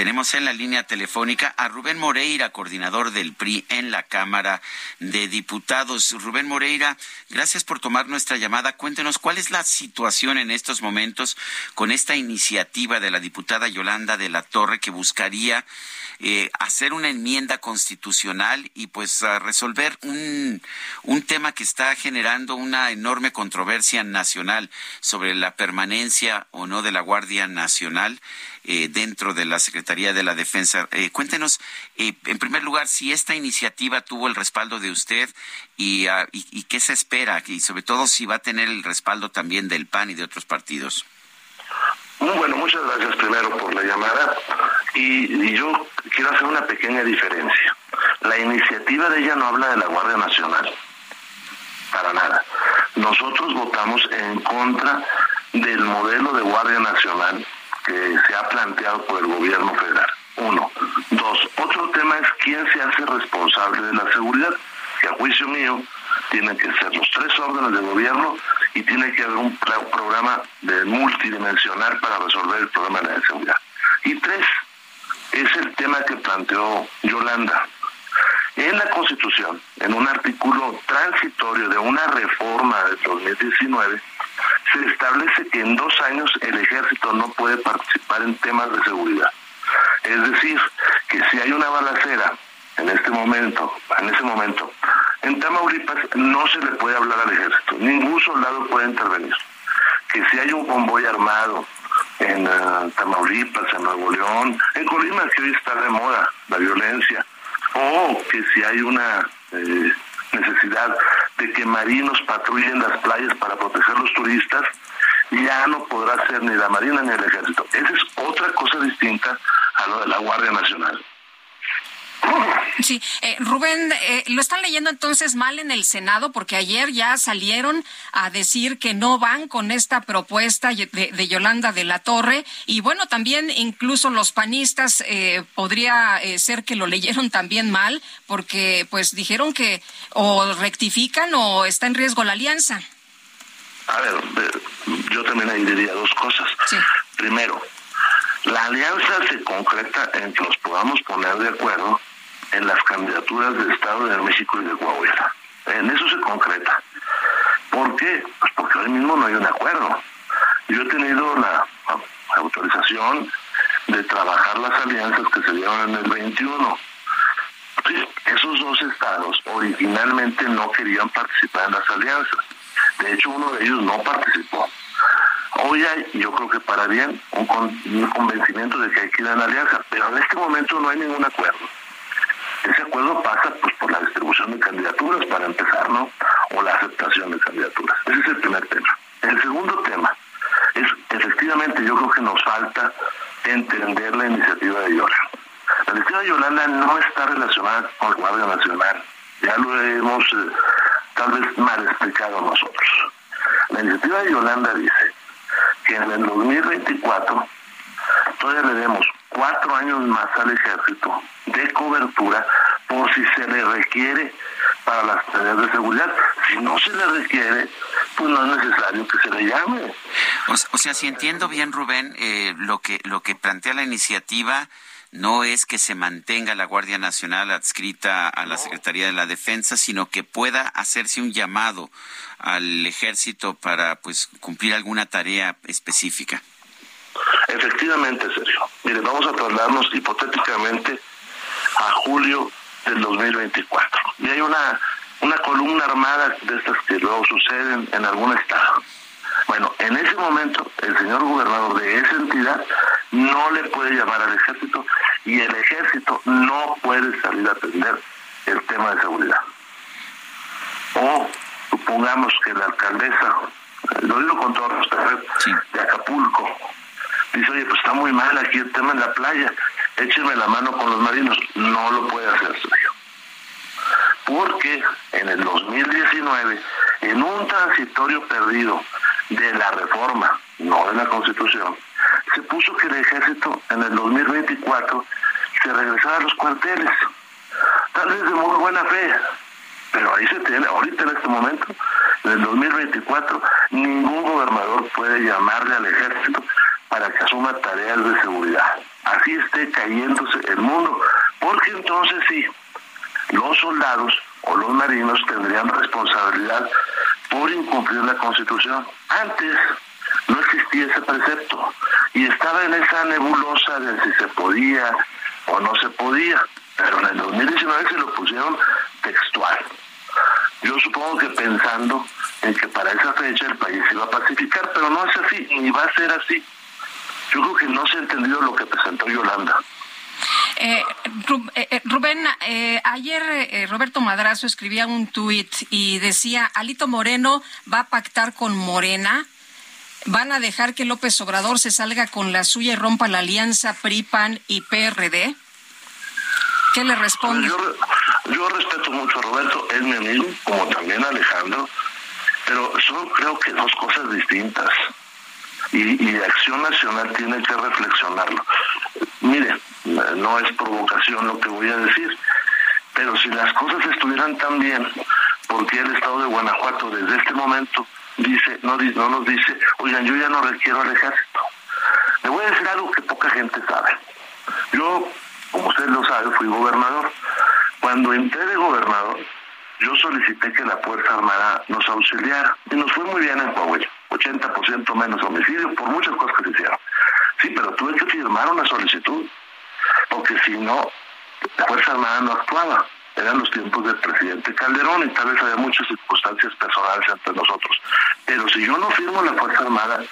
Tenemos en la línea telefónica a Rubén Moreira, coordinador del PRI en la Cámara de Diputados. Rubén Moreira, gracias por tomar nuestra llamada. Cuéntenos cuál es la situación en estos momentos con esta iniciativa de la diputada Yolanda de la Torre que buscaría eh, hacer una enmienda constitucional y pues resolver un, un tema que está generando una enorme controversia nacional sobre la permanencia o no de la Guardia Nacional eh, dentro de la Secretaría de la Defensa. Eh, cuéntenos, eh, en primer lugar, si esta iniciativa tuvo el respaldo de usted y, uh, y, y, qué se espera y sobre todo si va a tener el respaldo también del PAN y de otros partidos. Bueno, muchas gracias primero por la llamada y, yo quiero hacer una pequeña diferencia. La iniciativa de ella no habla de la Guardia Nacional, para nada. Nosotros votamos en contra del modelo de Guardia Nacional que se ha planteado por el gobierno federal. Uno. Dos. Otro tema es quién se hace responsable de la seguridad, que a juicio mío tienen que ser los tres órdenes de gobierno y tiene que haber un programa de multidimensional para resolver el problema de la seguridad. Y tres, es el tema que planteó Yolanda. En la Constitución, en un artículo transitorio de una reforma de 2019, se establece que en dos años el ejército no puede participar en temas de seguridad. Es decir, que si hay una balacera en este momento, en ese momento, en Tamaulipas no se le puede hablar al ejército, ningún soldado puede intervenir. Que si hay un convoy armado en uh, Tamaulipas, en Nuevo León, en Colima, que hoy está de moda la violencia, o que si hay una eh, necesidad de que marinos patrullen las playas para proteger a los turistas, ya no podrá ser ni la Marina ni el Ejército. Esa es otra cosa distinta a lo de la Guardia Nacional. Sí, eh, Rubén, eh, lo están leyendo entonces mal en el Senado porque ayer ya salieron a decir que no van con esta propuesta de, de Yolanda de la Torre y bueno, también incluso los panistas eh, podría eh, ser que lo leyeron también mal porque pues dijeron que o rectifican o está en riesgo la alianza. A ver, yo también ahí diría dos cosas. Sí. Primero, la alianza se concreta en que nos podamos poner de acuerdo en las candidaturas del Estado de México y de Coahuila. En eso se concreta. ¿Por qué? Pues porque hoy mismo no hay un acuerdo. Yo he tenido la autorización de trabajar las alianzas que se dieron en el 21. Esos dos estados originalmente no querían participar en las alianzas. De hecho, uno de ellos no participó. Hoy hay, yo creo que para bien, un, con, un convencimiento de que hay que ir a la alianza, pero en este momento no hay ningún acuerdo. Ese acuerdo pasa pues por la distribución de candidaturas para empezar, ¿no? O la aceptación de candidaturas. Ese es el primer tema. El segundo tema es, efectivamente, yo creo que nos falta entender la iniciativa de Yolanda. La iniciativa de Yolanda no está relacionada con el Guardia Nacional. Ya lo hemos eh, tal vez mal explicado nosotros. La iniciativa de Yolanda dice que en el 2024 todavía le demos cuatro años más al ejército de cobertura por si se le requiere para las tareas de seguridad. Si no se le requiere, pues no es necesario que se le llame. O, o sea, si entiendo bien, Rubén, eh, lo que lo que plantea la iniciativa no es que se mantenga la Guardia Nacional adscrita a la Secretaría de la Defensa, sino que pueda hacerse un llamado al ejército para pues cumplir alguna tarea específica. Efectivamente, Sergio. Mire, vamos a trasladarnos hipotéticamente a julio del 2024. Y hay una, una columna armada de estas que luego suceden en algún estado. Bueno, en ese momento el señor gobernador de esa entidad no le puede llamar al ejército y el ejército no puede salir a atender el tema de seguridad. O supongamos que la alcaldesa, lo digo con todo respeto, Sí. de Acapulco, dice, oye, pues está muy mal aquí el tema en la playa, échenme la mano con los marinos. No lo puede hacer, Sergio. Porque en el 2019, en un transitorio perdido de la reforma, no de la Constitución, se puso que el ejército en el 2024 se regresara a los cuarteles. Tal vez de muy buena fe, pero ahí se tiene, ahorita en este momento, en el 2024, ningún gobernador puede llamarle al ejército para que asuma tareas de seguridad. Así esté cayéndose el mundo, porque entonces sí, los soldados o los marinos tendrían responsabilidad por incumplir la Constitución. Antes no existía ese precepto y estaba en esa nebulosa de si se podía o no se podía, pero en el 2019 se lo pusieron textual. Yo supongo que pensando en que para esa fecha el país iba a pacificar, pero no es así, ni va a ser así. Yo creo que no se ha entendido lo que presentó Yolanda. Eh, eh, eh, Rubén, ayer Roberto Madrazo escribía un tuit y decía, Alito Moreno va a pactar con Morena, van a dejar que López Obrador se salga con la suya y rompa la alianza PRI-PAN y PRD. ¿Qué le responde? Yo, respeto mucho a Roberto, es mi amigo, como también a Alejandro, pero son creo que dos cosas distintas. Y, y Acción Nacional tiene que reflexionarlo. Mire, no es provocación lo que voy a decir, pero si las cosas estuvieran tan bien, ¿por qué el Estado de Guanajuato desde este momento dice, no, no nos dice, oigan, yo ya no requiero al ejército? Le voy a decir algo que poca gente sabe. Yo, como usted lo sabe, fui gobernador. Cuando entré de gobernador, yo solicité que la Fuerza Armada nos auxiliara y nos fue muy bien en Coahuila. 80% menos homicidios por muchas cosas que se hicieron. Sí, pero tuve que firmar una solicitud porque si no, la Fuerza Armada no actuaba. Eran los tiempos del presidente Calderón y tal vez había muchas circunstancias personales entre nosotros. Pero si yo no firmo la Fuerza Armada,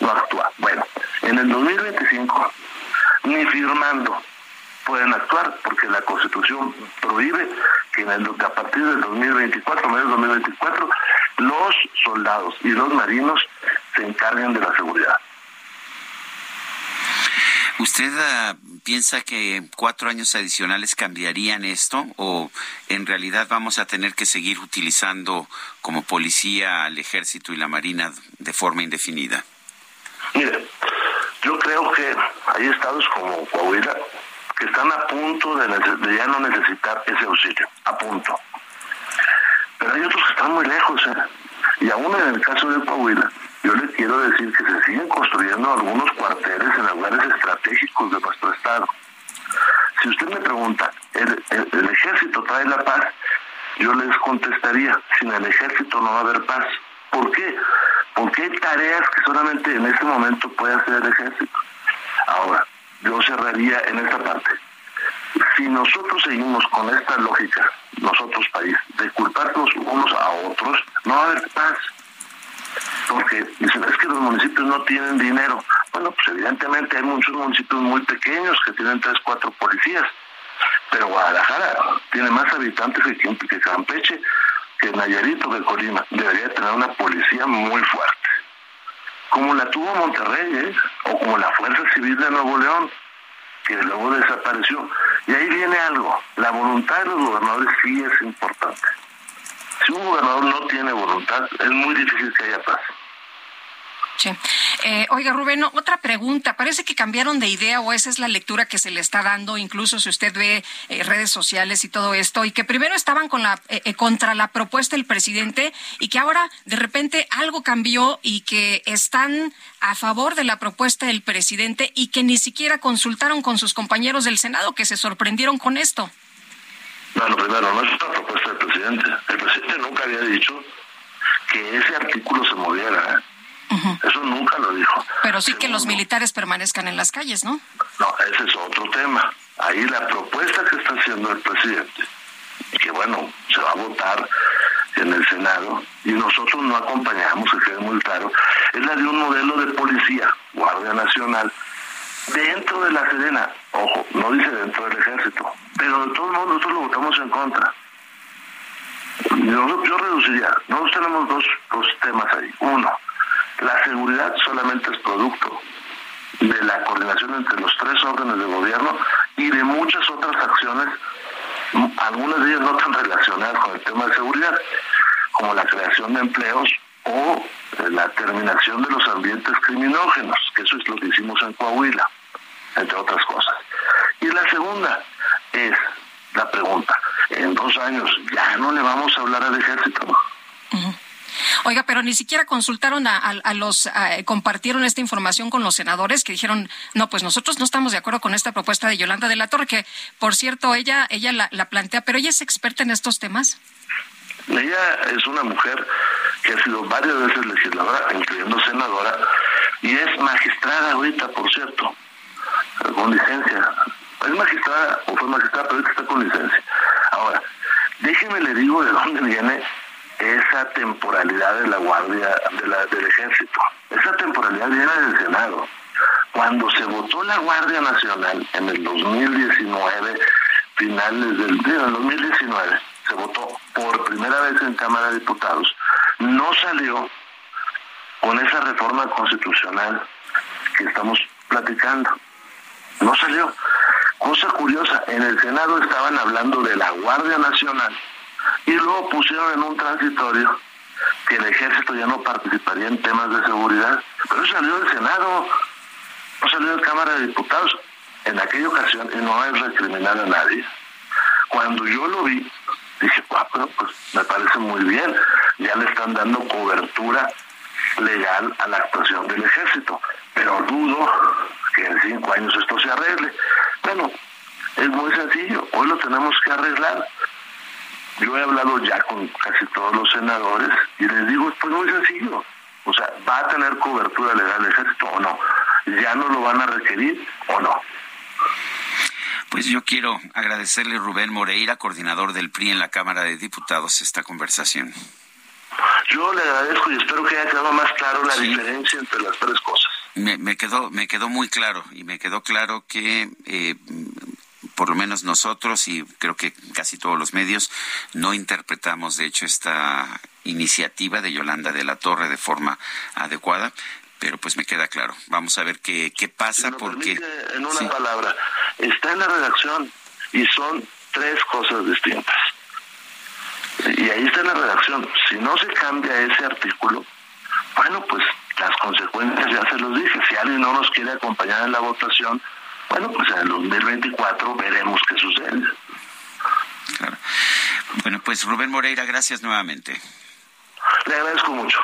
no actúa. Bueno, en el 2025, ni firmando pueden actuar, porque la Constitución prohíbe que en el, a partir del 2024, medio 2024, los soldados y los marinos se encarguen de la seguridad. ¿Usted ah, piensa que cuatro años adicionales cambiarían esto o en realidad vamos a tener que seguir utilizando como policía al ejército y la marina de forma indefinida? Mire, yo creo que hay estados como Coahuila que están a punto de, ya no necesitar ese auxilio, a punto. Pero hay otros que están muy lejos, ¿eh? Y aún en el caso de Coahuila, yo le quiero decir que se siguen construyendo algunos cuarteles en lugares estratégicos de nuestro estado. Si usted me pregunta, ¿el, el, ejército trae la paz? Yo les contestaría, sin el ejército no va a haber paz. ¿Por qué? Porque hay tareas que solamente en este momento puede hacer el ejército. Ahora, yo cerraría en esta parte. Si nosotros seguimos con esta lógica, nosotros país, de culparnos unos a otros, no va a haber paz porque dicen, es que los municipios no tienen dinero. Bueno, pues evidentemente hay muchos municipios muy pequeños que tienen tres, cuatro policías, pero Guadalajara tiene más habitantes que, que Campeche, que Nayarito, que Colima. Debería tener una policía muy fuerte. Como la tuvo Monterrey, ¿eh? O como la Fuerza Civil de Nuevo León, que luego desapareció. Y ahí viene algo, la voluntad de los gobernadores sí es importante. Si un gobernador no tiene voluntad, es muy difícil que haya paz. Sí. Eh, oiga, Rubén, otra pregunta. Parece que cambiaron de idea o esa es la lectura que se le está dando, incluso si usted ve eh, redes sociales y todo esto, y que primero estaban con la, eh, contra la propuesta del presidente y que ahora de repente algo cambió y que están a favor de la propuesta del presidente y que ni siquiera consultaron con sus compañeros del Senado, que se sorprendieron con esto. Bueno, primero, no es una propuesta del presidente. El presidente nunca había dicho que ese artículo se moviera. Eso nunca lo dijo. Pero sí que los militares permanezcan en las calles, ¿no? No, ese es otro tema. Ahí la propuesta que está haciendo el presidente, que bueno, se va a votar en el Senado, y nosotros no acompañamos, que quede muy claro, es la de un modelo de policía, Guardia Nacional, dentro de la Serena, ojo, no dice dentro del ejército, pero de todos modos nosotros lo votamos en contra. Yo, yo reduciría, nosotros tenemos dos, dos temas ahí. Uno, la seguridad solamente es producto de la coordinación entre los tres órdenes de gobierno y de muchas otras acciones, algunas de ellas no tan relacionadas con el tema de seguridad, como la creación de empleos o la terminación de los ambientes criminógenos, que eso es lo que hicimos en Coahuila, entre otras cosas. Y la segunda es la pregunta, en dos años ya no le vamos a hablar al ejército. Oiga, pero ni siquiera consultaron a, los, compartieron esta información con los senadores que dijeron, no, pues nosotros no estamos de acuerdo con esta propuesta de Yolanda de la Torre, que por cierto, ella, ella la, la plantea, pero ella es experta en estos temas. Ella es una mujer que ha sido varias veces legisladora, incluyendo senadora, y es magistrada ahorita, por cierto, con licencia. Es magistrada o fue magistrada, pero ahorita está con licencia. Ahora, déjeme le digo de dónde viene esa temporalidad de la Guardia de la, del Ejército. Esa temporalidad viene del Senado. Cuando se votó la Guardia Nacional en el 2019, finales del, del 2019, se votó por primera vez en Cámara de Diputados, no salió con esa reforma constitucional que estamos platicando. No salió. Cosa curiosa, en el Senado estaban hablando de la Guardia Nacional y luego pusieron en un transitorio que el ejército ya no participaría en temas de seguridad. Pero salió del Senado, no salió de Cámara de Diputados en aquella ocasión y no es recriminar a nadie. Cuando yo lo vi, dije, ah, pues me parece muy bien, ya le están dando cobertura legal a la actuación del ejército, pero dudo que en cinco años esto se arregle. Bueno, es muy sencillo, hoy lo tenemos que arreglar. Yo he hablado ya con casi todos los senadores y les digo, pues muy sencillo, o sea, ¿va a tener cobertura legal el ejército o no? ¿Ya no lo van a requerir o no? Pues yo quiero agradecerle Rubén Moreira, coordinador del PRI en la Cámara de Diputados, esta conversación. Yo le agradezco y espero que haya quedado más claro la diferencia entre las tres cosas. Me, quedó, me quedó muy claro y me quedó claro que eh, por lo menos nosotros y creo que casi todos los medios no interpretamos de hecho esta iniciativa de Yolanda de la Torre de forma adecuada pero pues me queda claro. Vamos a ver qué, qué pasa porque... En una palabra, está en la redacción y son tres cosas distintas. Y ahí está en la redacción. Si no se cambia ese artículo, bueno, pues las consecuencias ya se los dije. Si alguien no nos quiere acompañar en la votación, bueno, pues en el 2024 veremos qué sucede. Claro. Bueno, pues Rubén Moreira, gracias nuevamente. Le agradezco mucho.